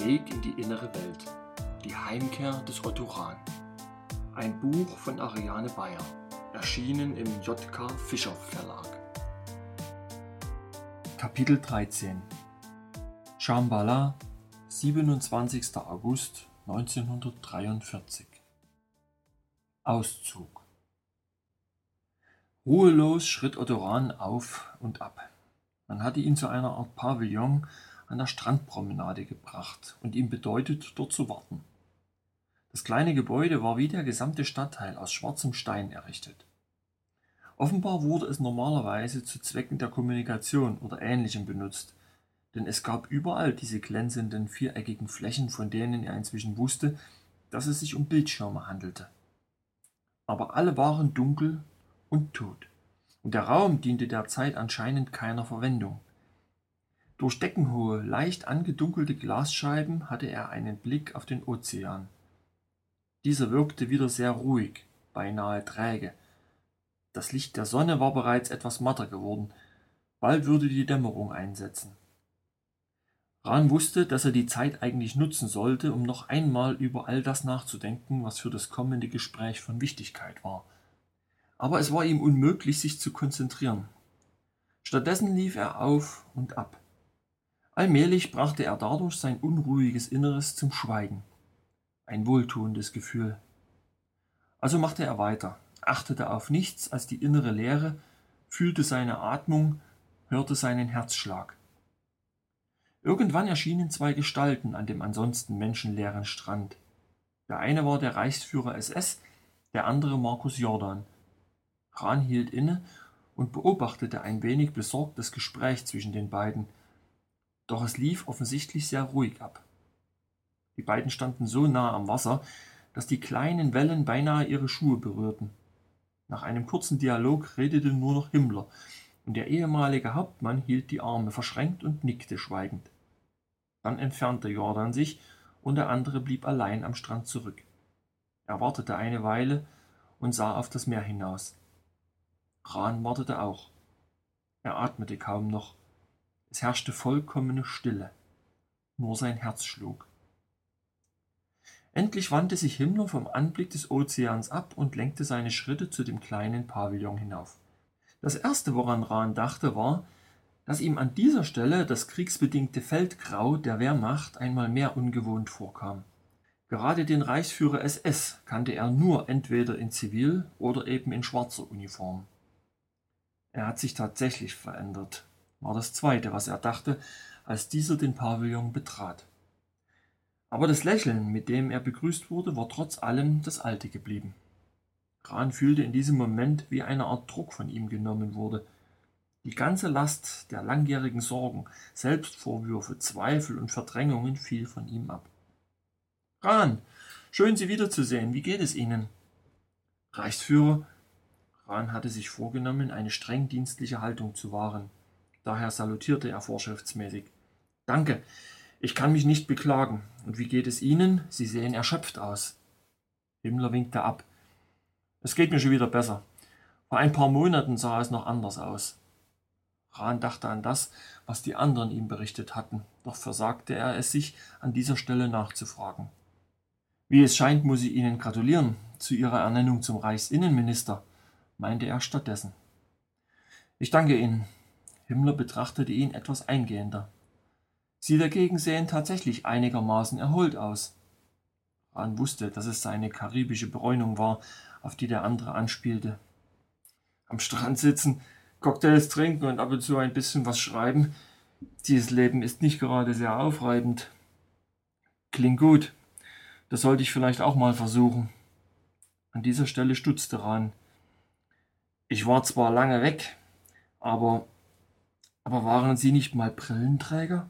Weg in die innere Welt. Die Heimkehr des Otto Rahn. Ein Buch von Ariane Bayer. Erschienen im JK Fischer Verlag. Kapitel 13 Shambhala, 27. August 1943 Auszug Ruhelos schritt Otto Rahn auf und ab. Man hatte ihn zu einer Art Pavillon an der Strandpromenade gebracht und ihm bedeutet, dort zu warten. Das kleine Gebäude war wie der gesamte Stadtteil aus schwarzem Stein errichtet. Offenbar wurde es normalerweise zu Zwecken der Kommunikation oder ähnlichem benutzt, denn es gab überall diese glänzenden viereckigen Flächen, von denen er inzwischen wusste, dass es sich um Bildschirme handelte. Aber alle waren dunkel und tot, und der Raum diente derzeit anscheinend keiner Verwendung. Durch deckenhohe, leicht angedunkelte Glasscheiben hatte er einen Blick auf den Ozean. Dieser wirkte wieder sehr ruhig, beinahe träge. Das Licht der Sonne war bereits etwas matter geworden. Bald würde die Dämmerung einsetzen. Rahn wusste, dass er die Zeit eigentlich nutzen sollte, um noch einmal über all das nachzudenken, was für das kommende Gespräch von Wichtigkeit war. Aber es war ihm unmöglich, sich zu konzentrieren. Stattdessen lief er auf und ab. Allmählich brachte er dadurch sein unruhiges Inneres zum Schweigen. Ein wohltuendes Gefühl. Also machte er weiter, achtete auf nichts als die innere Leere, fühlte seine Atmung, hörte seinen Herzschlag. Irgendwann erschienen zwei Gestalten an dem ansonsten menschenleeren Strand. Der eine war der Reichsführer SS, der andere Markus Jordan. Rahn hielt inne und beobachtete ein wenig besorgt das Gespräch zwischen den beiden, doch es lief offensichtlich sehr ruhig ab. Die beiden standen so nah am Wasser, dass die kleinen Wellen beinahe ihre Schuhe berührten. Nach einem kurzen Dialog redete nur noch Himmler, und der ehemalige Hauptmann hielt die Arme verschränkt und nickte schweigend. Dann entfernte Jordan sich, und der andere blieb allein am Strand zurück. Er wartete eine Weile und sah auf das Meer hinaus. Rahn wartete auch. Er atmete kaum noch. Es herrschte vollkommene Stille. Nur sein Herz schlug. Endlich wandte sich Himmler vom Anblick des Ozeans ab und lenkte seine Schritte zu dem kleinen Pavillon hinauf. Das erste, woran Rahn dachte, war, dass ihm an dieser Stelle das kriegsbedingte Feldgrau der Wehrmacht einmal mehr ungewohnt vorkam. Gerade den Reichsführer SS kannte er nur entweder in Zivil oder eben in schwarzer Uniform. Er hat sich tatsächlich verändert, war das Zweite, was er dachte, als dieser den Pavillon betrat. Aber das Lächeln, mit dem er begrüßt wurde, war trotz allem das alte geblieben. Rahn fühlte in diesem Moment, wie eine Art Druck von ihm genommen wurde. Die ganze Last der langjährigen Sorgen, Selbstvorwürfe, Zweifel und Verdrängungen fiel von ihm ab. Rahn, schön Sie wiederzusehen. Wie geht es Ihnen? Reichsführer, Rahn hatte sich vorgenommen, eine streng dienstliche Haltung zu wahren. Daher salutierte er vorschriftsmäßig. Danke, ich kann mich nicht beklagen. Und wie geht es Ihnen? Sie sehen erschöpft aus. Himmler winkte ab. Es geht mir schon wieder besser. Vor ein paar Monaten sah es noch anders aus. Rahn dachte an das, was die anderen ihm berichtet hatten, doch versagte er es sich, an dieser Stelle nachzufragen. Wie es scheint, muss ich Ihnen gratulieren zu Ihrer Ernennung zum Reichsinnenminister meinte er stattdessen. Ich danke Ihnen. Himmler betrachtete ihn etwas eingehender. Sie dagegen sehen tatsächlich einigermaßen erholt aus. Rahn wusste, dass es seine karibische Bräunung war, auf die der andere anspielte. Am Strand sitzen, Cocktails trinken und ab und zu ein bisschen was schreiben, dieses Leben ist nicht gerade sehr aufreibend. Klingt gut. Das sollte ich vielleicht auch mal versuchen. An dieser Stelle stutzte Rahn. Ich war zwar lange weg, aber, aber waren Sie nicht mal Brillenträger?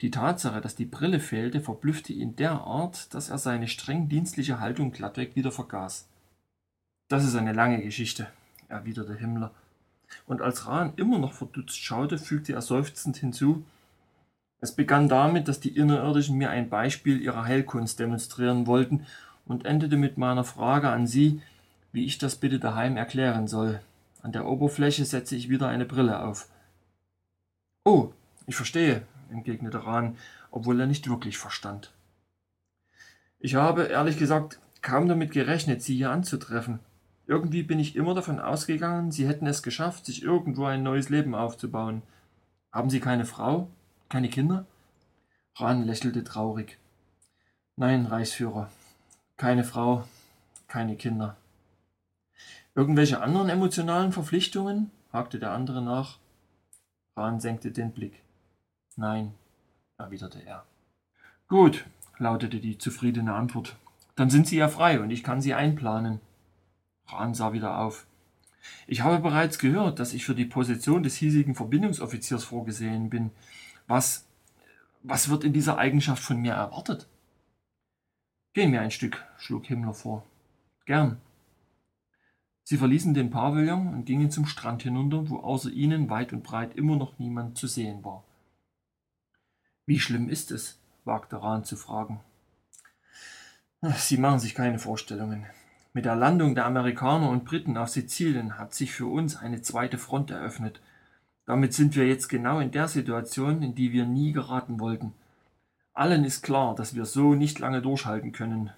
Die Tatsache, dass die Brille fehlte, verblüffte ihn derart, dass er seine streng dienstliche Haltung glattweg wieder vergaß. Das ist eine lange Geschichte, erwiderte Himmler. Und als Rahn immer noch verdutzt schaute, fügte er seufzend hinzu, es begann damit, dass die Innerirdischen mir ein Beispiel ihrer Heilkunst demonstrieren wollten und endete mit meiner Frage an Sie, wie ich das bitte daheim erklären soll. An der Oberfläche setze ich wieder eine Brille auf. Oh, ich verstehe. entgegnete Rahn, obwohl er nicht wirklich verstand. Ich habe, ehrlich gesagt, kaum damit gerechnet, Sie hier anzutreffen. Irgendwie bin ich immer davon ausgegangen, Sie hätten es geschafft, sich irgendwo ein neues Leben aufzubauen. Haben Sie keine Frau? Keine Kinder? Rahn lächelte traurig. Nein, Reichsführer. Keine Frau, keine Kinder. Irgendwelche anderen emotionalen Verpflichtungen? hakte der andere nach. Rahn senkte den Blick. Nein, erwiderte er. Gut, lautete die zufriedene Antwort. Dann sind Sie ja frei und ich kann Sie einplanen. Rahn sah wieder auf. Ich habe bereits gehört, dass ich für die Position des hiesigen Verbindungsoffiziers vorgesehen bin. Was, was wird in dieser Eigenschaft von mir erwartet? Gehen wir ein Stück, schlug Himmler vor. Gern. Sie verließen den Pavillon und gingen zum Strand hinunter, wo außer ihnen weit und breit immer noch niemand zu sehen war. Wie schlimm ist es? wagte Rahn zu fragen. Sie machen sich keine Vorstellungen. Mit der Landung der Amerikaner und Briten auf Sizilien hat sich für uns eine zweite Front eröffnet. Damit sind wir jetzt genau in der Situation, in die wir nie geraten wollten. Allen ist klar, dass wir so nicht lange durchhalten können.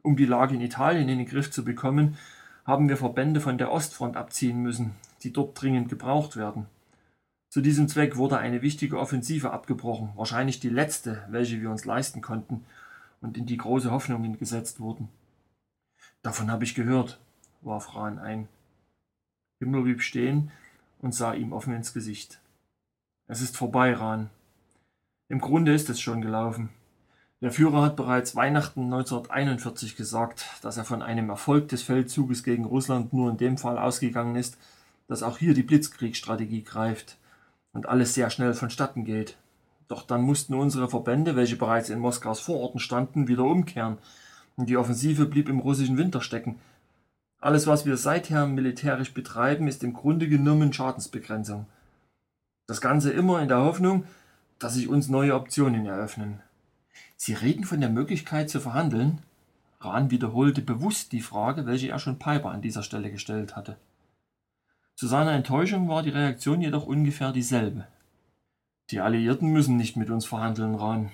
Um die Lage in Italien in den Griff zu bekommen, haben wir Verbände von der Ostfront abziehen müssen, die dort dringend gebraucht werden. Zu diesem Zweck wurde eine wichtige Offensive abgebrochen, wahrscheinlich die letzte, welche wir uns leisten konnten und in die große Hoffnungen gesetzt wurden. Davon habe ich gehört, warf Rahn ein. Himmler blieb stehen und sah ihm offen ins Gesicht. Es ist vorbei, Rahn. Im Grunde ist es schon gelaufen. Der Führer hat bereits Weihnachten 1941 gesagt, dass er von einem Erfolg des Feldzuges gegen Russland nur in dem Fall ausgegangen ist, dass auch hier die Blitzkriegsstrategie greift und alles sehr schnell vonstatten geht. Doch dann mussten unsere Verbände, welche bereits in Moskaus Vororten standen, wieder umkehren, und die Offensive blieb im russischen Winter stecken. Alles, was wir seither militärisch betreiben, ist im Grunde genommen Schadensbegrenzung. Das Ganze immer in der Hoffnung, dass sich uns neue Optionen eröffnen. Sie reden von der Möglichkeit zu verhandeln? Rahn wiederholte bewusst die Frage, welche er schon Piper an dieser Stelle gestellt hatte. Zu seiner Enttäuschung war die Reaktion jedoch ungefähr dieselbe. Die Alliierten müssen nicht mit uns verhandeln, Rahn.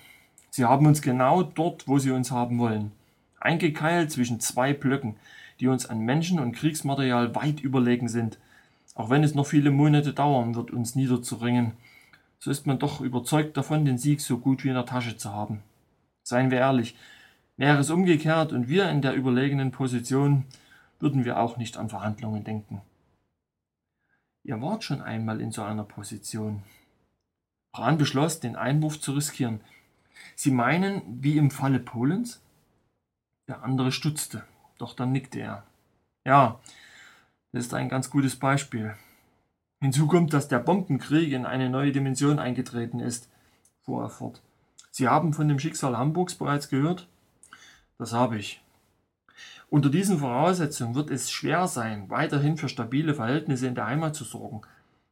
Sie haben uns genau dort, wo sie uns haben wollen. Eingekeilt zwischen zwei Blöcken, die uns an Menschen und Kriegsmaterial weit überlegen sind. Auch wenn es noch viele Monate dauern wird, uns niederzuringen, so ist man doch überzeugt davon, den Sieg so gut wie in der Tasche zu haben. Seien wir ehrlich, wäre es umgekehrt und wir in der überlegenen Position, würden wir auch nicht an Verhandlungen denken. Ihr wart schon einmal in so einer Position. Rahn beschloss, den Einwurf zu riskieren. Sie meinen, wie im Falle Polens? Der andere stutzte, doch dann nickte er. Ja, das ist ein ganz gutes Beispiel. Hinzu kommt, dass der Bombenkrieg in eine neue Dimension eingetreten ist, fuhr er fort. Sie haben von dem Schicksal Hamburgs bereits gehört? Das habe ich. Unter diesen Voraussetzungen wird es schwer sein, weiterhin für stabile Verhältnisse in der Heimat zu sorgen,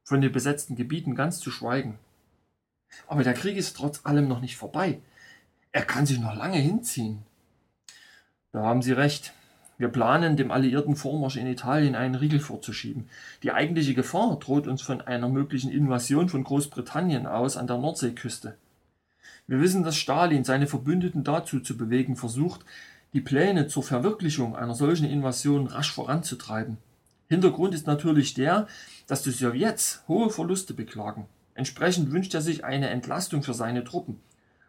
von den besetzten Gebieten ganz zu schweigen. Aber der Krieg ist trotz allem noch nicht vorbei. Er kann sich noch lange hinziehen. Da haben Sie recht. Wir planen, dem alliierten Vormarsch in Italien einen Riegel vorzuschieben. Die eigentliche Gefahr droht uns von einer möglichen Invasion von Großbritannien aus an der Nordseeküste. Wir wissen, dass Stalin seine Verbündeten dazu zu bewegen versucht, die Pläne zur Verwirklichung einer solchen Invasion rasch voranzutreiben. Hintergrund ist natürlich der, dass die Sowjets hohe Verluste beklagen. Entsprechend wünscht er sich eine Entlastung für seine Truppen.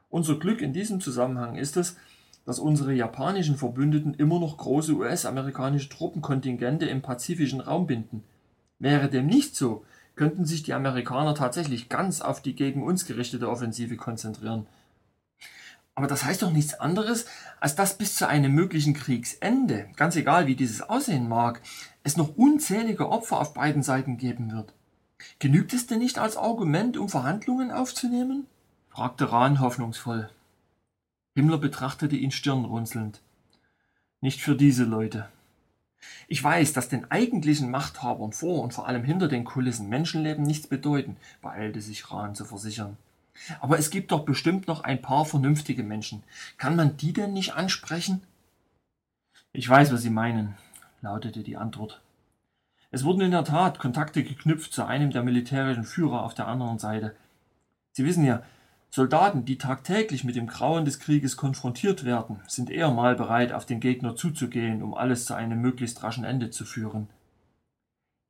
Unser Glück in diesem Zusammenhang ist es, dass unsere japanischen Verbündeten immer noch große US-amerikanische Truppenkontingente im pazifischen Raum binden. Wäre dem nicht so, könnten sich die Amerikaner tatsächlich ganz auf die gegen uns gerichtete Offensive konzentrieren. Aber das heißt doch nichts anderes, als dass bis zu einem möglichen Kriegsende, ganz egal wie dieses aussehen mag, es noch unzählige Opfer auf beiden Seiten geben wird. Genügt es denn nicht als Argument, um Verhandlungen aufzunehmen? fragte Rahn hoffnungsvoll. Himmler betrachtete ihn stirnrunzelnd. Nicht für diese Leute. Ich weiß, dass den eigentlichen Machthabern vor und vor allem hinter den Kulissen Menschenleben nichts bedeuten, beeilte sich Rahn zu versichern. Aber es gibt doch bestimmt noch ein paar vernünftige Menschen. Kann man die denn nicht ansprechen? Ich weiß, was Sie meinen, lautete die Antwort. Es wurden in der Tat Kontakte geknüpft zu einem der militärischen Führer auf der anderen Seite. Sie wissen ja, Soldaten, die tagtäglich mit dem Grauen des Krieges konfrontiert werden, sind eher mal bereit, auf den Gegner zuzugehen, um alles zu einem möglichst raschen Ende zu führen.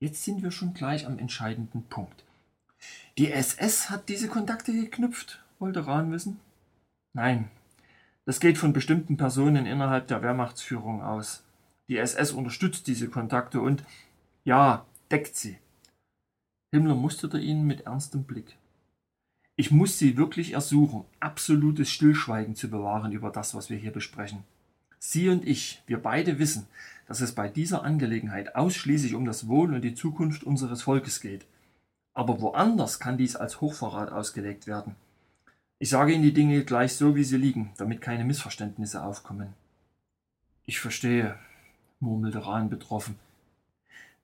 Jetzt sind wir schon gleich am entscheidenden Punkt. Die SS hat diese Kontakte geknüpft, wollte Rahn wissen. Nein, das geht von bestimmten Personen innerhalb der Wehrmachtsführung aus. Die SS unterstützt diese Kontakte und, ja, deckt sie. Himmler musterte ihn mit ernstem Blick. Ich muss Sie wirklich ersuchen, absolutes Stillschweigen zu bewahren über das, was wir hier besprechen. Sie und ich, wir beide wissen, dass es bei dieser Angelegenheit ausschließlich um das Wohl und die Zukunft unseres Volkes geht. Aber woanders kann dies als Hochverrat ausgelegt werden. Ich sage Ihnen die Dinge gleich so, wie sie liegen, damit keine Missverständnisse aufkommen. Ich verstehe, murmelte Rahn betroffen.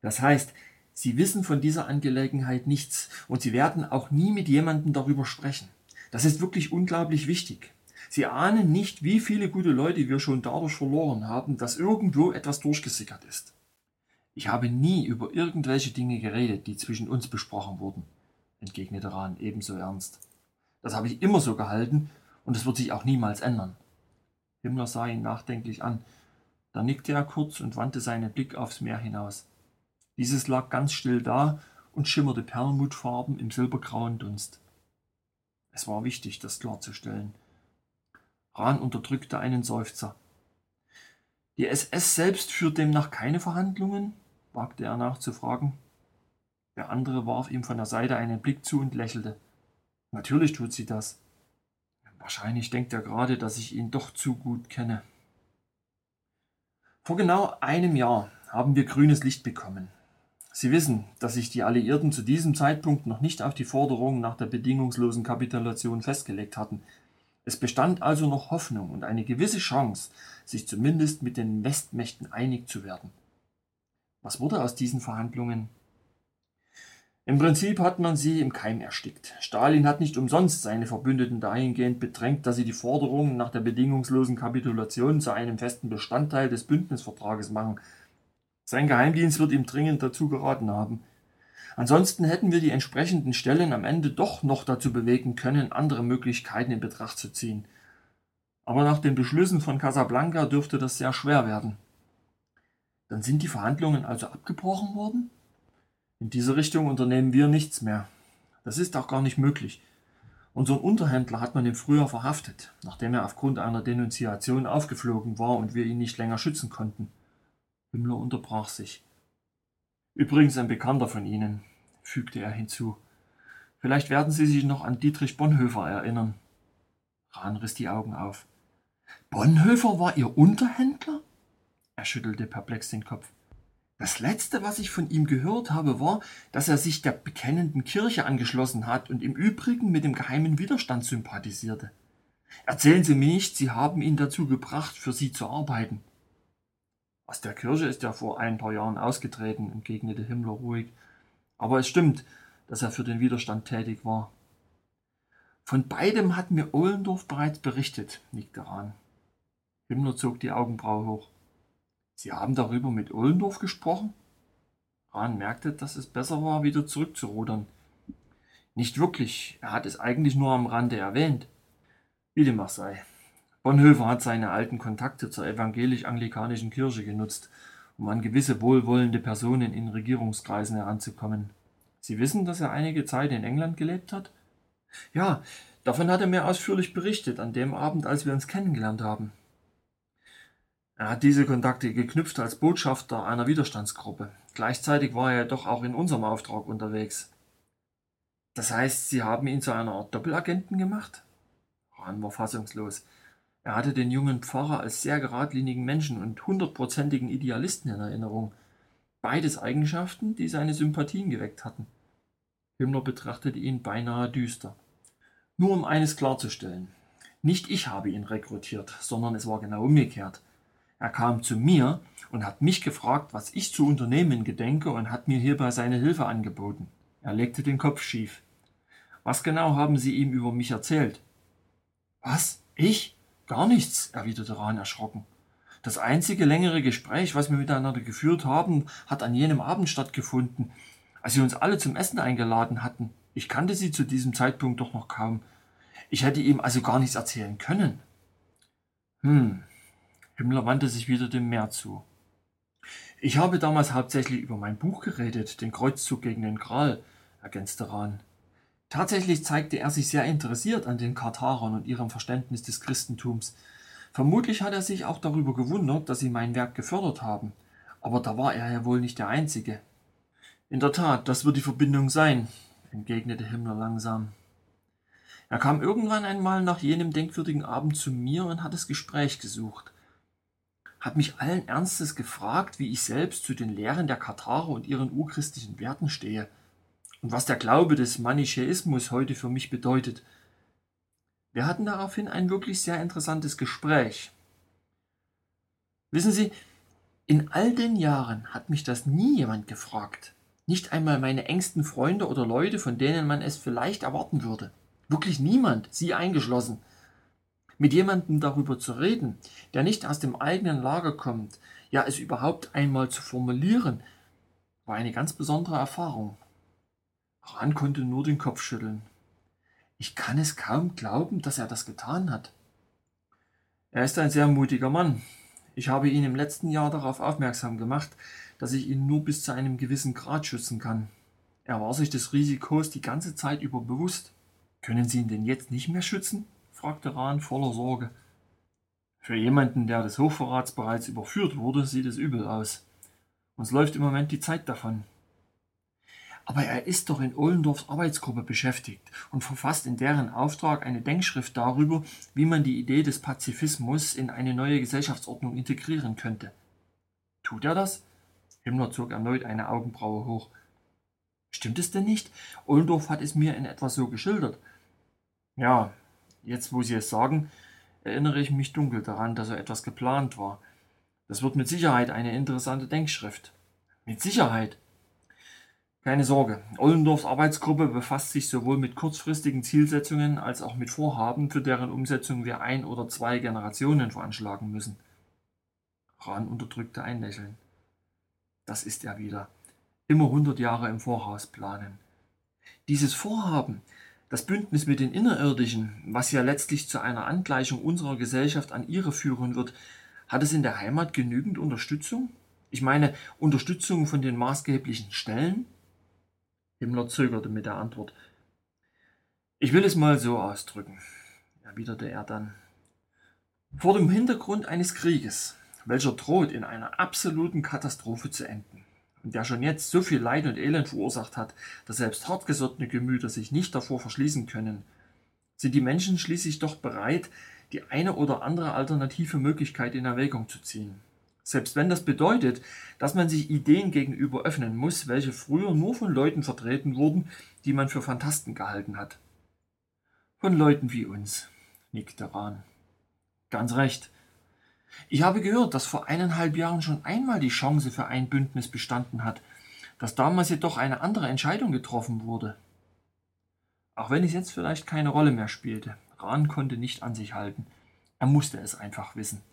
Das heißt, Sie wissen von dieser Angelegenheit nichts und Sie werden auch nie mit jemandem darüber sprechen. Das ist wirklich unglaublich wichtig. Sie ahnen nicht, wie viele gute Leute wir schon dadurch verloren haben, dass irgendwo etwas durchgesickert ist. Ich habe nie über irgendwelche Dinge geredet, die zwischen uns besprochen wurden, entgegnete Rahn ebenso ernst. Das habe ich immer so gehalten und es wird sich auch niemals ändern. Himmler sah ihn nachdenklich an. Da nickte er kurz und wandte seinen Blick aufs Meer hinaus. Dieses lag ganz still da und schimmerte perlmuttfarben im silbergrauen Dunst. Es war wichtig, das klarzustellen. Rahn unterdrückte einen Seufzer. Die SS selbst führt demnach keine Verhandlungen? wagte er nachzufragen. Der andere warf ihm von der Seite einen Blick zu und lächelte. Natürlich tut sie das. Wahrscheinlich denkt er gerade, dass ich ihn doch zu gut kenne. Vor genau einem Jahr haben wir grünes Licht bekommen. Sie wissen, dass sich die Alliierten zu diesem Zeitpunkt noch nicht auf die Forderungen nach der bedingungslosen Kapitulation festgelegt hatten. Es bestand also noch Hoffnung und eine gewisse Chance, sich zumindest mit den Westmächten einig zu werden. Was wurde aus diesen Verhandlungen? Im Prinzip hat man sie im Keim erstickt. Stalin hat nicht umsonst seine Verbündeten dahingehend bedrängt, dass sie die Forderungen nach der bedingungslosen Kapitulation zu einem festen Bestandteil des Bündnisvertrages machen – sein Geheimdienst wird ihm dringend dazu geraten haben. Ansonsten hätten wir die entsprechenden Stellen am Ende doch noch dazu bewegen können, andere Möglichkeiten in Betracht zu ziehen. Aber nach den Beschlüssen von Casablanca dürfte das sehr schwer werden. Dann sind die Verhandlungen also abgebrochen worden? In diese Richtung unternehmen wir nichts mehr. Das ist auch gar nicht möglich. Unseren Unterhändler hat man im Frühjahr verhaftet, nachdem er aufgrund einer Denunziation aufgeflogen war und wir ihn nicht länger schützen konnten. Himmler unterbrach sich. Übrigens ein Bekannter von Ihnen, fügte er hinzu. Vielleicht werden Sie sich noch an Dietrich Bonhoeffer erinnern. Rahn riss die Augen auf. Bonhoeffer war Ihr Unterhändler? Er schüttelte perplex den Kopf. Das Letzte, was ich von ihm gehört habe, war, dass er sich der bekennenden Kirche angeschlossen hat und im Übrigen mit dem geheimen Widerstand sympathisierte. Erzählen Sie mir nicht, Sie haben ihn dazu gebracht, für Sie zu arbeiten. Aus der Kirche ist er vor ein paar Jahren ausgetreten, entgegnete Himmler ruhig. Aber es stimmt, dass er für den Widerstand tätig war. Von beidem hat mir Ohlendorf bereits berichtet, nickte Rahn. Himmler zog die Augenbraue hoch. Sie haben darüber mit Ohlendorf gesprochen? Rahn merkte, dass es besser war, wieder zurückzurudern. Nicht wirklich, er hat es eigentlich nur am Rande erwähnt. Wie dem auch sei. Bonhoeffer hat seine alten Kontakte zur evangelisch-anglikanischen Kirche genutzt, um an gewisse wohlwollende Personen in Regierungskreisen heranzukommen. Sie wissen, dass er einige Zeit in England gelebt hat? Ja, davon hat er mir ausführlich berichtet, an dem Abend, als wir uns kennengelernt haben. Er hat diese Kontakte geknüpft als Botschafter einer Widerstandsgruppe. Gleichzeitig war er doch auch in unserem Auftrag unterwegs. Das heißt, Sie haben ihn zu einer Art Doppelagenten gemacht? Rahn war fassungslos. Er hatte den jungen Pfarrer als sehr geradlinigen Menschen und hundertprozentigen Idealisten in Erinnerung. Beides Eigenschaften, die seine Sympathien geweckt hatten. Himmler betrachtete ihn beinahe düster. Nur um eines klarzustellen. Nicht ich habe ihn rekrutiert, sondern es war genau umgekehrt. Er kam zu mir und hat mich gefragt, was ich zu unternehmen gedenke und hat mir hierbei seine Hilfe angeboten. Er legte den Kopf schief. Was genau haben Sie ihm über mich erzählt? Was? Ich? Gar nichts, erwiderte Rahn erschrocken. Das einzige längere Gespräch, was wir miteinander geführt haben, hat an jenem Abend stattgefunden, als sie uns alle zum Essen eingeladen hatten. Ich kannte sie zu diesem Zeitpunkt doch noch kaum. Ich hätte ihm also gar nichts erzählen können. Hm. Himmler wandte sich wieder dem Meer zu. Ich habe damals hauptsächlich über mein Buch geredet, den Kreuzzug gegen den Gral, ergänzte Rahn. Tatsächlich zeigte er sich sehr interessiert an den Kartharern und ihrem Verständnis des Christentums. Vermutlich hat er sich auch darüber gewundert, dass sie mein Werk gefördert haben. Aber da war er ja wohl nicht der Einzige. In der Tat, das wird die Verbindung sein, entgegnete Himmler langsam. Er kam irgendwann einmal nach jenem denkwürdigen Abend zu mir und hat das Gespräch gesucht. Hat mich allen Ernstes gefragt, wie ich selbst zu den Lehren der Katharer und ihren urchristlichen Werten stehe und was der Glaube des Manichäismus heute für mich bedeutet. Wir hatten daraufhin ein wirklich sehr interessantes Gespräch. Wissen Sie, in all den Jahren hat mich das nie jemand gefragt. Nicht einmal meine engsten Freunde oder Leute, von denen man es vielleicht erwarten würde. Wirklich niemand, Sie eingeschlossen. Mit jemandem darüber zu reden, der nicht aus dem eigenen Lager kommt, ja es überhaupt einmal zu formulieren, war eine ganz besondere Erfahrung. Ran konnte nur den Kopf schütteln. Ich kann es kaum glauben, dass er das getan hat. Er ist ein sehr mutiger Mann. Ich habe ihn im letzten Jahr darauf aufmerksam gemacht, dass ich ihn nur bis zu einem gewissen Grad schützen kann. Er war sich des Risikos die ganze Zeit über bewusst. Können Sie ihn denn jetzt nicht mehr schützen? fragte Rahn voller Sorge. Für jemanden, der des Hochverrats bereits überführt wurde, sieht es übel aus. Uns läuft im Moment die Zeit davon. Aber er ist doch in Ohlendorfs Arbeitsgruppe beschäftigt und verfasst in deren Auftrag eine Denkschrift darüber, wie man die Idee des Pazifismus in eine neue Gesellschaftsordnung integrieren könnte. Tut er das? Himmler zog erneut eine Augenbraue hoch. Stimmt es denn nicht? Ohlendorf hat es mir in etwa so geschildert. Ja, jetzt wo Sie es sagen, erinnere ich mich dunkel daran, dass so etwas geplant war. Das wird mit Sicherheit eine interessante Denkschrift. Mit Sicherheit. Keine Sorge, Ollendorfs Arbeitsgruppe befasst sich sowohl mit kurzfristigen Zielsetzungen als auch mit Vorhaben, für deren Umsetzung wir ein oder zwei Generationen veranschlagen müssen. Rahn unterdrückte ein Lächeln. Das ist er wieder. Immer hundert Jahre im Voraus planen. Dieses Vorhaben, das Bündnis mit den Innerirdischen, was ja letztlich zu einer Angleichung unserer Gesellschaft an ihre führen wird, hat es in der Heimat genügend Unterstützung? Ich meine, Unterstützung von den maßgeblichen Stellen? Himmler zögerte mit der Antwort. Ich will es mal so ausdrücken, erwiderte er dann. Vor dem Hintergrund eines Krieges, welcher droht in einer absoluten Katastrophe zu enden und der schon jetzt so viel Leid und Elend verursacht hat, dass selbst hartgesottene Gemüter sich nicht davor verschließen können, sind die Menschen schließlich doch bereit, die eine oder andere alternative Möglichkeit in Erwägung zu ziehen. Selbst wenn das bedeutet, dass man sich Ideen gegenüber öffnen muss, welche früher nur von Leuten vertreten wurden, die man für Fantasten gehalten hat. Von Leuten wie uns, nickte Rahn. Ganz recht. Ich habe gehört, dass vor eineinhalb Jahren schon einmal die Chance für ein Bündnis bestanden hat, dass damals jedoch eine andere Entscheidung getroffen wurde. Auch wenn es jetzt vielleicht keine Rolle mehr spielte, Rahn konnte nicht an sich halten. Er musste es einfach wissen.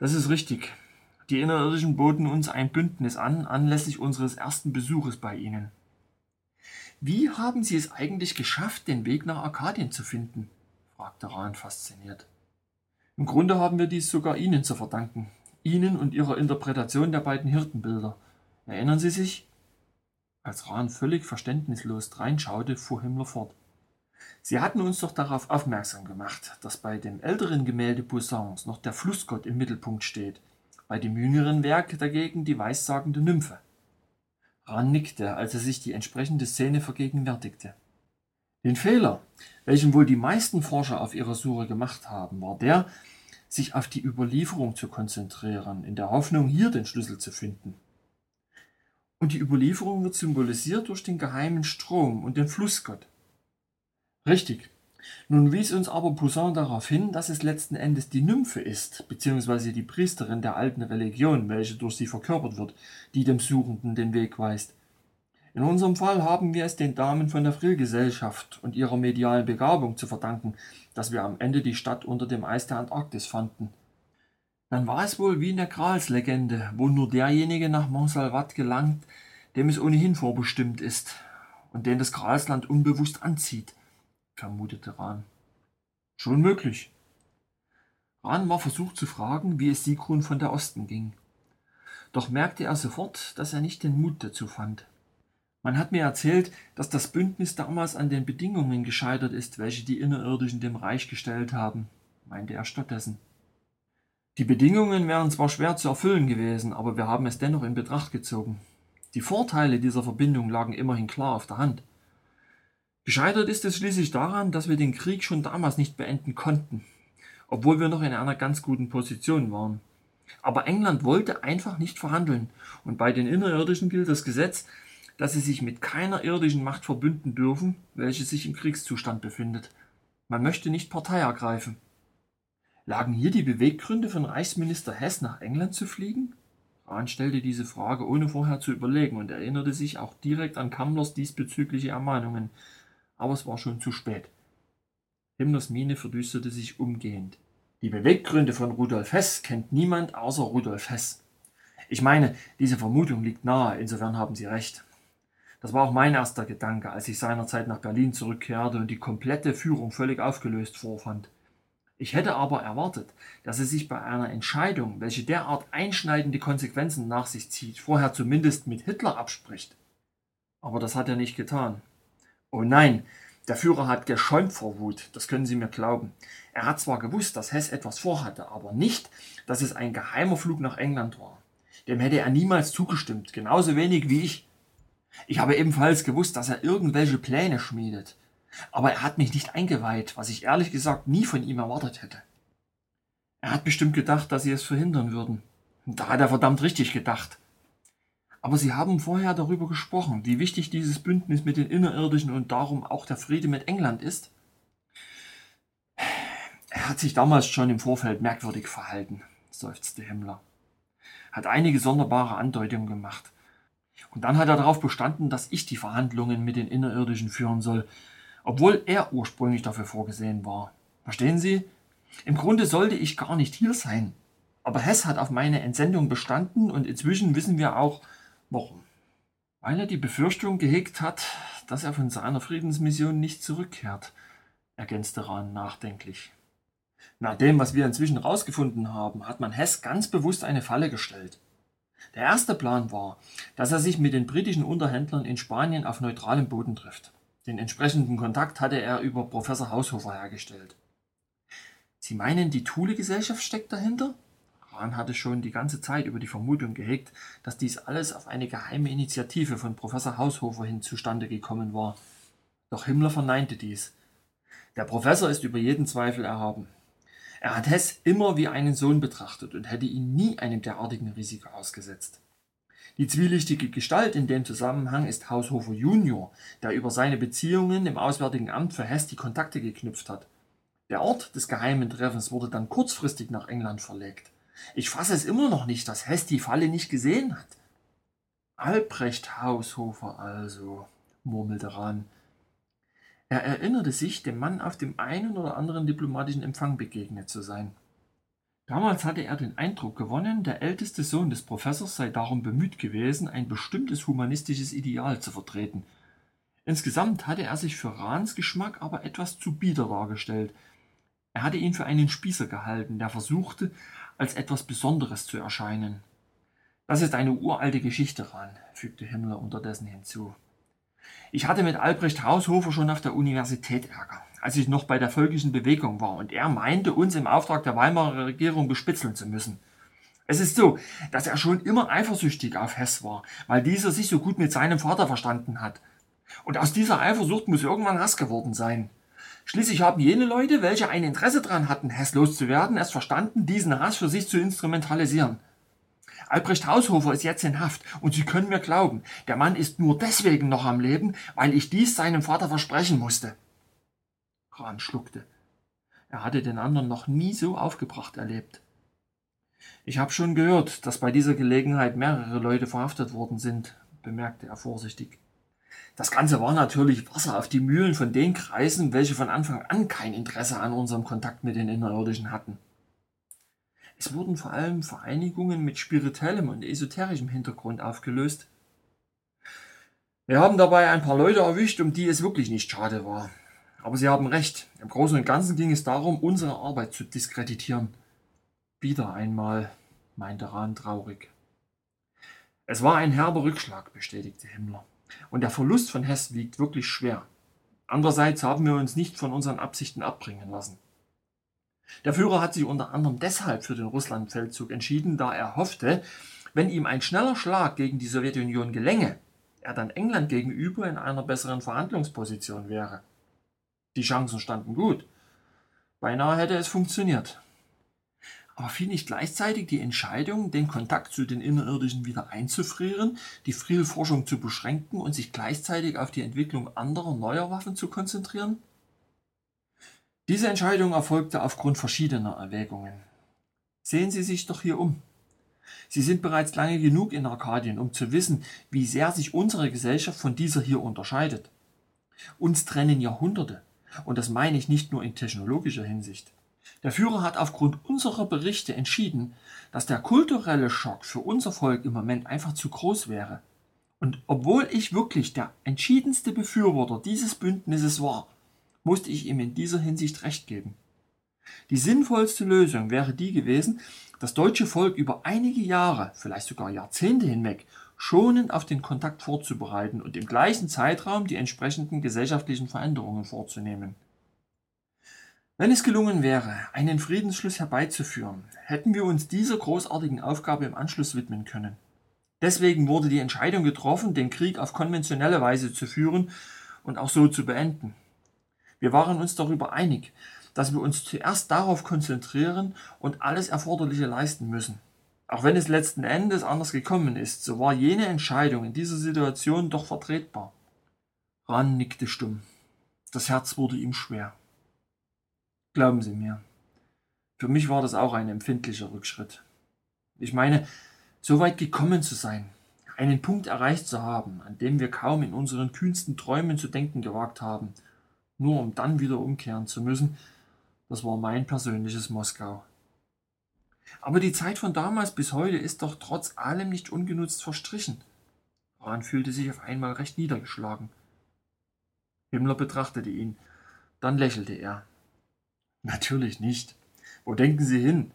Das ist richtig. Die Innerirdischen boten uns ein Bündnis an, anlässlich unseres ersten Besuches bei ihnen. Wie haben Sie es eigentlich geschafft, den Weg nach Arkadien zu finden? fragte Rahn fasziniert. Im Grunde haben wir dies sogar Ihnen zu verdanken. Ihnen und Ihrer Interpretation der beiden Hirtenbilder. Erinnern Sie sich? Als Rahn völlig verständnislos dreinschaute, fuhr Himmler fort. Sie hatten uns doch darauf aufmerksam gemacht, dass bei dem älteren Gemälde Poussins noch der Flussgott im Mittelpunkt steht, bei dem jüngeren Werk dagegen die weissagende Nymphe. Rahn nickte, als er sich die entsprechende Szene vergegenwärtigte. Den Fehler, welchen wohl die meisten Forscher auf ihrer Suche gemacht haben, war der, sich auf die Überlieferung zu konzentrieren, in der Hoffnung, hier den Schlüssel zu finden. Und die Überlieferung wird symbolisiert durch den geheimen Strom und den Flussgott. Richtig. Nun wies uns aber Poussin darauf hin, dass es letzten Endes die Nymphe ist, beziehungsweise die Priesterin der alten Religion, welche durch sie verkörpert wird, die dem Suchenden den Weg weist. In unserem Fall haben wir es den Damen von der Frillgesellschaft und ihrer medialen Begabung zu verdanken, dass wir am Ende die Stadt unter dem Eis der Antarktis fanden. Dann war es wohl wie in der Gralslegende, wo nur derjenige nach Montsalvat gelangt, dem es ohnehin vorbestimmt ist und den das Gralsland unbewusst anzieht. Vermutete Rahn. Schon möglich. Rahn war versucht zu fragen, wie es Sigrun von der Osten ging. Doch merkte er sofort, dass er nicht den Mut dazu fand. Man hat mir erzählt, dass das Bündnis damals an den Bedingungen gescheitert ist, welche die Innerirdischen dem Reich gestellt haben, meinte er stattdessen. Die Bedingungen wären zwar schwer zu erfüllen gewesen, aber wir haben es dennoch in Betracht gezogen. Die Vorteile dieser Verbindung lagen immerhin klar auf der Hand. Gescheitert ist es schließlich daran, dass wir den Krieg schon damals nicht beenden konnten, obwohl wir noch in einer ganz guten Position waren. Aber England wollte einfach nicht verhandeln, und bei den Innerirdischen gilt das Gesetz, dass sie sich mit keiner irdischen Macht verbünden dürfen, welche sich im Kriegszustand befindet. Man möchte nicht Partei ergreifen. Lagen hier die Beweggründe von Reichsminister Hess nach England zu fliegen? Rahn stellte diese Frage ohne vorher zu überlegen und erinnerte sich auch direkt an Kammlers diesbezügliche Ermahnungen, aber es war schon zu spät. Himmlers Miene verdüsterte sich umgehend. Die Beweggründe von Rudolf Hess kennt niemand außer Rudolf Hess. Ich meine, diese Vermutung liegt nahe, insofern haben Sie recht. Das war auch mein erster Gedanke, als ich seinerzeit nach Berlin zurückkehrte und die komplette Führung völlig aufgelöst vorfand. Ich hätte aber erwartet, dass er sich bei einer Entscheidung, welche derart einschneidende Konsequenzen nach sich zieht, vorher zumindest mit Hitler abspricht. Aber das hat er nicht getan. Oh nein, der Führer hat geschäumt vor Wut, das können Sie mir glauben. Er hat zwar gewusst, dass Hess etwas vorhatte, aber nicht, dass es ein geheimer Flug nach England war. Dem hätte er niemals zugestimmt, genauso wenig wie ich. Ich habe ebenfalls gewusst, dass er irgendwelche Pläne schmiedet. Aber er hat mich nicht eingeweiht, was ich ehrlich gesagt nie von ihm erwartet hätte. Er hat bestimmt gedacht, dass sie es verhindern würden. Da hat er verdammt richtig gedacht. Aber Sie haben vorher darüber gesprochen, wie wichtig dieses Bündnis mit den Innerirdischen und darum auch der Friede mit England ist. Er hat sich damals schon im Vorfeld merkwürdig verhalten, seufzte Himmler. Hat einige sonderbare Andeutungen gemacht. Und dann hat er darauf bestanden, dass ich die Verhandlungen mit den Innerirdischen führen soll, obwohl er ursprünglich dafür vorgesehen war. Verstehen Sie? Im Grunde sollte ich gar nicht hier sein. Aber Hess hat auf meine Entsendung bestanden und inzwischen wissen wir auch, warum. Weil er die Befürchtung gehegt hat, dass er von seiner Friedensmission nicht zurückkehrt, ergänzte Rahn nachdenklich. Nach dem, was wir inzwischen herausgefunden haben, hat man Hess ganz bewusst eine Falle gestellt. Der erste Plan war, dass er sich mit den britischen Unterhändlern in Spanien auf neutralem Boden trifft. Den entsprechenden Kontakt hatte er über Professor Haushofer hergestellt. Sie meinen, die Thule-Gesellschaft steckt dahinter? Rahn hatte schon die ganze Zeit über die Vermutung gehegt, dass dies alles auf eine geheime Initiative von Professor Haushofer hin zustande gekommen war. Doch Himmler verneinte dies. Der Professor ist über jeden Zweifel erhaben. Er hat Hess immer wie einen Sohn betrachtet und hätte ihn nie einem derartigen Risiko ausgesetzt. Die zwielichtige Gestalt in dem Zusammenhang ist Haushofer Junior, der über seine Beziehungen im Auswärtigen Amt für Hess die Kontakte geknüpft hat. Der Ort des geheimen Treffens wurde dann kurzfristig nach England verlegt. Ich fasse es immer noch nicht, dass Hess die Falle nicht gesehen hat. Albrecht Haushofer also, murmelte Rahn. Er erinnerte sich, dem Mann auf dem einen oder anderen diplomatischen Empfang begegnet zu sein. Damals hatte er den Eindruck gewonnen, der älteste Sohn des Professors sei darum bemüht gewesen, ein bestimmtes humanistisches Ideal zu vertreten. Insgesamt hatte er sich für Rahns Geschmack aber etwas zu bieder dargestellt. Er hatte ihn für einen Spießer gehalten, der versuchte, als etwas Besonderes zu erscheinen. Das ist eine uralte Geschichte, Rahn, fügte Himmler unterdessen hinzu. Ich hatte mit Albrecht Haushofer schon nach der Universität Ärger als ich noch bei der völkischen Bewegung war und er meinte, uns im Auftrag der Weimarer Regierung bespitzeln zu müssen. Es ist so, dass er schon immer eifersüchtig auf Hess war, weil dieser sich so gut mit seinem Vater verstanden hat. Und aus dieser Eifersucht muss irgendwann Hass geworden sein. Schließlich haben jene Leute, welche ein Interesse daran hatten, Hess loszuwerden, erst verstanden, diesen Hass für sich zu instrumentalisieren. Albrecht Haushofer ist jetzt in Haft und Sie können mir glauben, der Mann ist nur deswegen noch am Leben, weil ich dies seinem Vater versprechen musste. Kran schluckte. Er hatte den anderen noch nie so aufgebracht erlebt. Ich habe schon gehört, dass bei dieser Gelegenheit mehrere Leute verhaftet worden sind, bemerkte er vorsichtig. Das Ganze war natürlich Wasser auf die Mühlen von den Kreisen, welche von Anfang an kein Interesse an unserem Kontakt mit den Innerirdischen hatten. Es wurden vor allem Vereinigungen mit spirituellem und esoterischem Hintergrund aufgelöst. Wir haben dabei ein paar Leute erwischt, um die es wirklich nicht schade war. Aber Sie haben recht. Im Großen und Ganzen ging es darum, unsere Arbeit zu diskreditieren. Wieder einmal, meinte Rahn traurig. Es war ein herber Rückschlag, bestätigte Himmler. Und der Verlust von Hess wiegt wirklich schwer. Andererseits haben wir uns nicht von unseren Absichten abbringen lassen. Der Führer hat sich unter anderem deshalb für den Russlandfeldzug entschieden, da er hoffte, wenn ihm ein schneller Schlag gegen die Sowjetunion gelänge, er dann England gegenüber in einer besseren Verhandlungsposition wäre. Die Chancen standen gut. Beinahe hätte es funktioniert. Aber fiel nicht gleichzeitig die Entscheidung, den Kontakt zu den Innerirdischen wieder einzufrieren, die Friel-Forschung zu beschränken und sich gleichzeitig auf die Entwicklung anderer neuer Waffen zu konzentrieren? Diese Entscheidung erfolgte aufgrund verschiedener Erwägungen. Sehen Sie sich doch hier um. Sie sind bereits lange genug in Arkadien, um zu wissen, wie sehr sich unsere Gesellschaft von dieser hier unterscheidet. Uns trennen Jahrhunderte, und das meine ich nicht nur in technologischer Hinsicht. Der Führer hat aufgrund unserer Berichte entschieden, dass der kulturelle Schock für unser Volk im Moment einfach zu groß wäre. Und obwohl ich wirklich der entschiedenste Befürworter dieses Bündnisses war, musste ich ihm in dieser Hinsicht recht geben. Die sinnvollste Lösung wäre die gewesen, das deutsche Volk über einige Jahre, vielleicht sogar Jahrzehnte hinweg, schonend auf den Kontakt vorzubereiten und im gleichen Zeitraum die entsprechenden gesellschaftlichen Veränderungen vorzunehmen. Wenn es gelungen wäre, einen Friedensschluss herbeizuführen, hätten wir uns dieser großartigen Aufgabe im Anschluss widmen können. Deswegen wurde die Entscheidung getroffen, den Krieg auf konventionelle Weise zu führen und auch so zu beenden. Wir waren uns darüber einig, dass wir uns zuerst darauf konzentrieren und alles Erforderliche leisten müssen. Auch wenn es letzten Endes anders gekommen ist, so war jene Entscheidung in dieser Situation doch vertretbar. Ran nickte stumm. Das Herz wurde ihm schwer. Glauben Sie mir, für mich war das auch ein empfindlicher Rückschritt. Ich meine, so weit gekommen zu sein, einen Punkt erreicht zu haben, an dem wir kaum in unseren kühnsten Träumen zu denken gewagt haben, nur um dann wieder umkehren zu müssen, das war mein persönliches Moskau. Aber die Zeit von damals bis heute ist doch trotz allem nicht ungenutzt verstrichen. Rahn fühlte sich auf einmal recht niedergeschlagen. Himmler betrachtete ihn, dann lächelte er. Natürlich nicht. Wo denken Sie hin?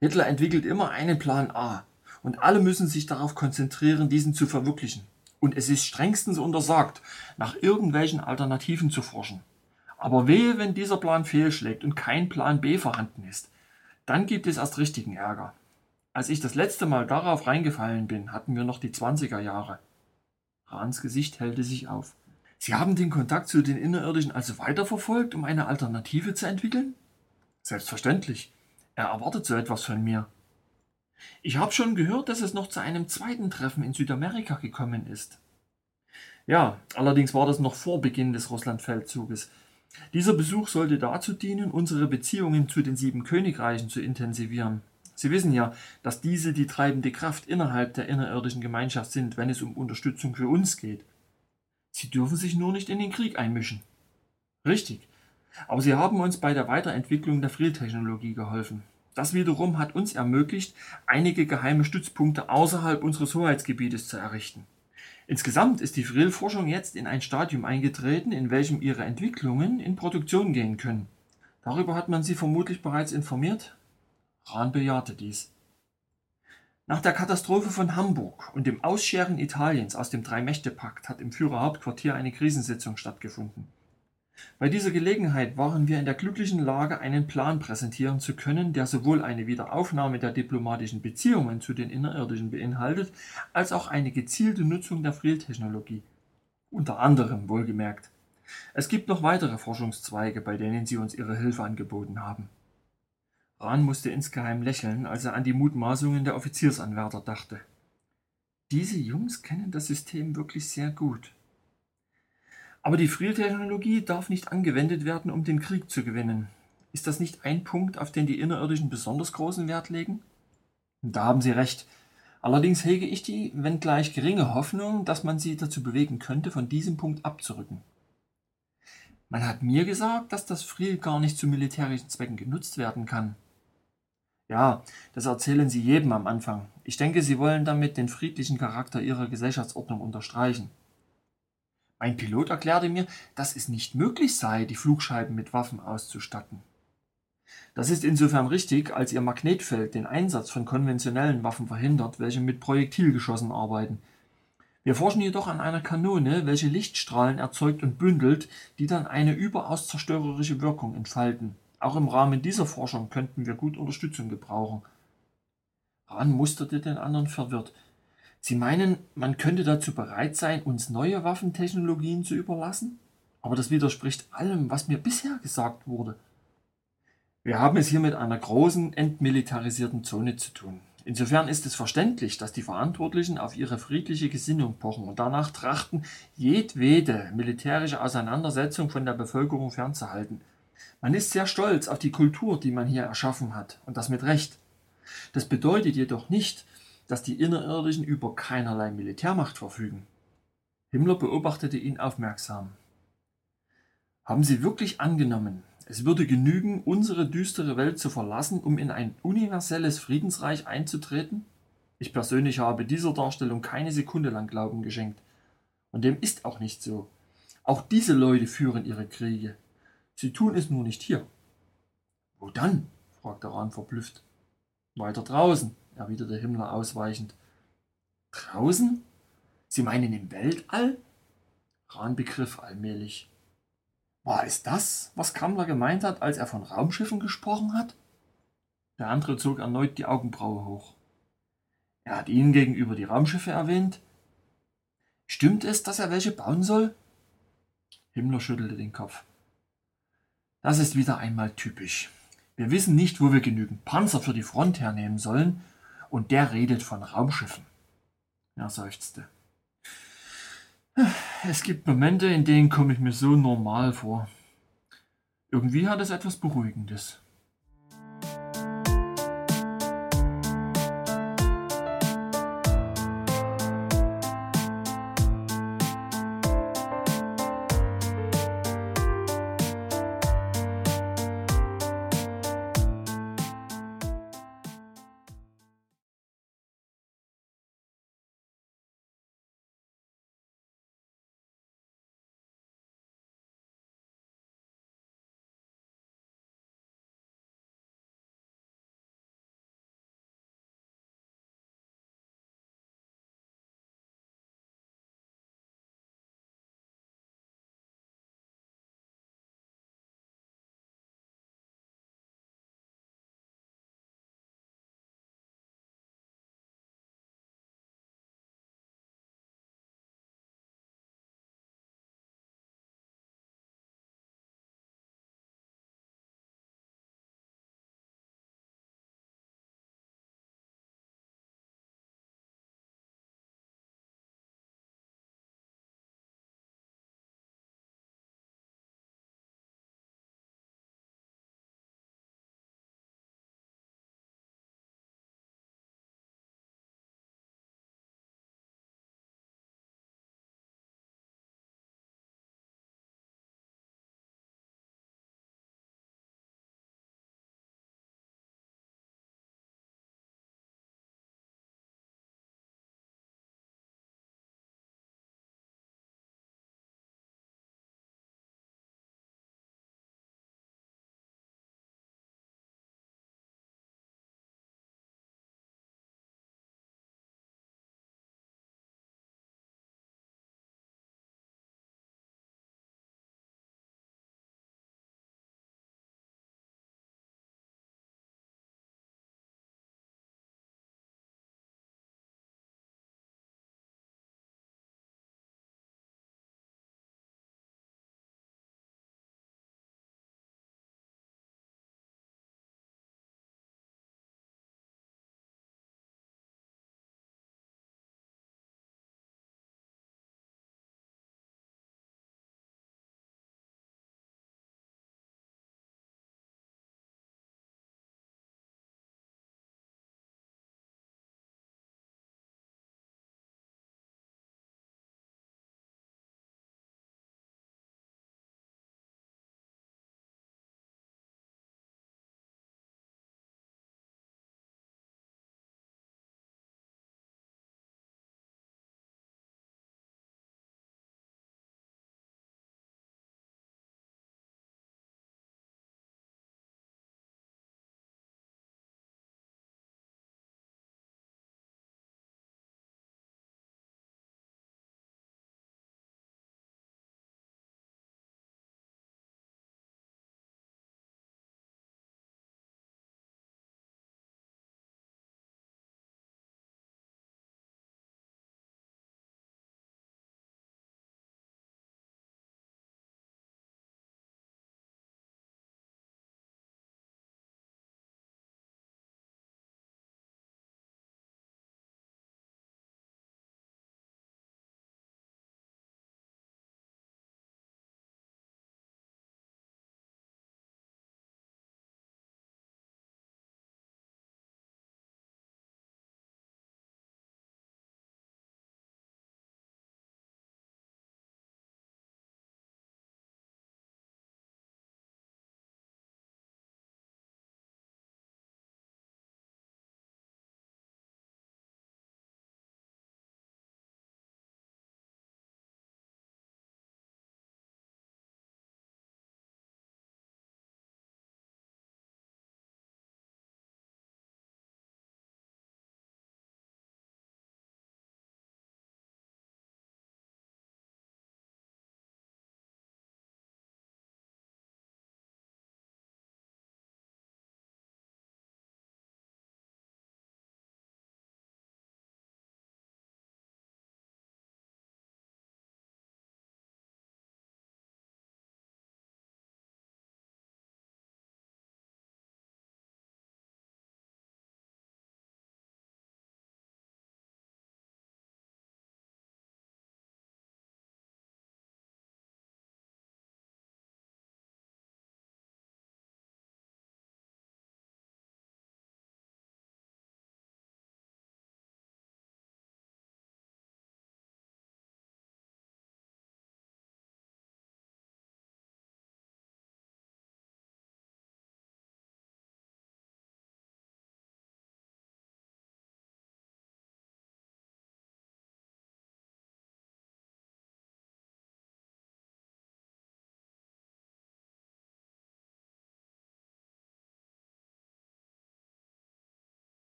Hitler entwickelt immer einen Plan A, und alle müssen sich darauf konzentrieren, diesen zu verwirklichen. Und es ist strengstens untersagt, nach irgendwelchen Alternativen zu forschen. Aber wehe, wenn dieser Plan fehlschlägt und kein Plan B vorhanden ist. Dann gibt es erst richtigen Ärger. Als ich das letzte Mal darauf reingefallen bin, hatten wir noch die 20er Jahre. Rahns Gesicht hellte sich auf. Sie haben den Kontakt zu den Innerirdischen also weiterverfolgt, um eine Alternative zu entwickeln? Selbstverständlich. Er erwartet so etwas von mir. Ich habe schon gehört, dass es noch zu einem zweiten Treffen in Südamerika gekommen ist. Ja, allerdings war das noch vor Beginn des Russlandfeldzuges. Dieser Besuch sollte dazu dienen, unsere Beziehungen zu den sieben Königreichen zu intensivieren. Sie wissen ja, dass diese die treibende Kraft innerhalb der innerirdischen Gemeinschaft sind, wenn es um Unterstützung für uns geht. Sie dürfen sich nur nicht in den Krieg einmischen. Richtig. Aber sie haben uns bei der Weiterentwicklung der Friedtechnologie geholfen. Das wiederum hat uns ermöglicht, einige geheime Stützpunkte außerhalb unseres Hoheitsgebietes zu errichten. Insgesamt ist die Frill-Forschung jetzt in ein Stadium eingetreten, in welchem ihre Entwicklungen in Produktion gehen können. Darüber hat man Sie vermutlich bereits informiert? Rahn bejahte dies. Nach der Katastrophe von Hamburg und dem Ausscheren Italiens aus dem Drei-Mächte-Pakt hat im Führerhauptquartier eine Krisensitzung stattgefunden. Bei dieser Gelegenheit waren wir in der glücklichen Lage, einen Plan präsentieren zu können, der sowohl eine Wiederaufnahme der diplomatischen Beziehungen zu den Innerirdischen beinhaltet, als auch eine gezielte Nutzung der Friel-Technologie. Unter anderem wohlgemerkt. Es gibt noch weitere Forschungszweige, bei denen sie uns ihre Hilfe angeboten haben. Rahn musste insgeheim lächeln, als er an die Mutmaßungen der Offiziersanwärter dachte. Diese Jungs kennen das System wirklich sehr gut. Aber die Friel-Technologie darf nicht angewendet werden, um den Krieg zu gewinnen. Ist das nicht ein Punkt, auf den die Innerirdischen besonders großen Wert legen? Da haben Sie recht. Allerdings hege ich die, wenngleich geringe Hoffnung, dass man sie dazu bewegen könnte, von diesem Punkt abzurücken. Man hat mir gesagt, dass das Friel gar nicht zu militärischen Zwecken genutzt werden kann. Ja, das erzählen Sie jedem am Anfang. Ich denke, Sie wollen damit den friedlichen Charakter Ihrer Gesellschaftsordnung unterstreichen. Mein Pilot erklärte mir, dass es nicht möglich sei, die Flugscheiben mit Waffen auszustatten. Das ist insofern richtig, als ihr Magnetfeld den Einsatz von konventionellen Waffen verhindert, welche mit Projektilgeschossen arbeiten. Wir forschen jedoch an einer Kanone, welche Lichtstrahlen erzeugt und bündelt, die dann eine überaus zerstörerische Wirkung entfalten. Auch im Rahmen dieser Forschung könnten wir gut Unterstützung gebrauchen. Rahn musterte den anderen verwirrt. Sie meinen, man könnte dazu bereit sein, uns neue Waffentechnologien zu überlassen? Aber das widerspricht allem, was mir bisher gesagt wurde. Wir haben es hier mit einer großen, entmilitarisierten Zone zu tun. Insofern ist es verständlich, dass die Verantwortlichen auf ihre friedliche Gesinnung pochen und danach trachten, jedwede militärische Auseinandersetzung von der Bevölkerung fernzuhalten. Man ist sehr stolz auf die Kultur, die man hier erschaffen hat, und das mit Recht. Das bedeutet jedoch nicht, dass die Innerirdischen über keinerlei Militärmacht verfügen. Himmler beobachtete ihn aufmerksam. Haben Sie wirklich angenommen, es würde genügen, unsere düstere Welt zu verlassen, um in ein universelles Friedensreich einzutreten? Ich persönlich habe dieser Darstellung keine Sekunde lang Glauben geschenkt. Und dem ist auch nicht so. Auch diese Leute führen ihre Kriege. Sie tun es nur nicht hier. Wo dann? fragte Rahn verblüfft. Weiter draußen, erwiderte Himmler ausweichend. Draußen? Sie meinen im Weltall? Rahn begriff allmählich. War es das, was Kammler gemeint hat, als er von Raumschiffen gesprochen hat? Der andere zog erneut die Augenbraue hoch. Er hat Ihnen gegenüber die Raumschiffe erwähnt. Stimmt es, dass er welche bauen soll? Himmler schüttelte den Kopf. Das ist wieder einmal typisch. Wir wissen nicht, wo wir genügend Panzer für die Front hernehmen sollen, und der redet von Raumschiffen. Er seufzte. Es gibt Momente, in denen komme ich mir so normal vor. Irgendwie hat es etwas Beruhigendes.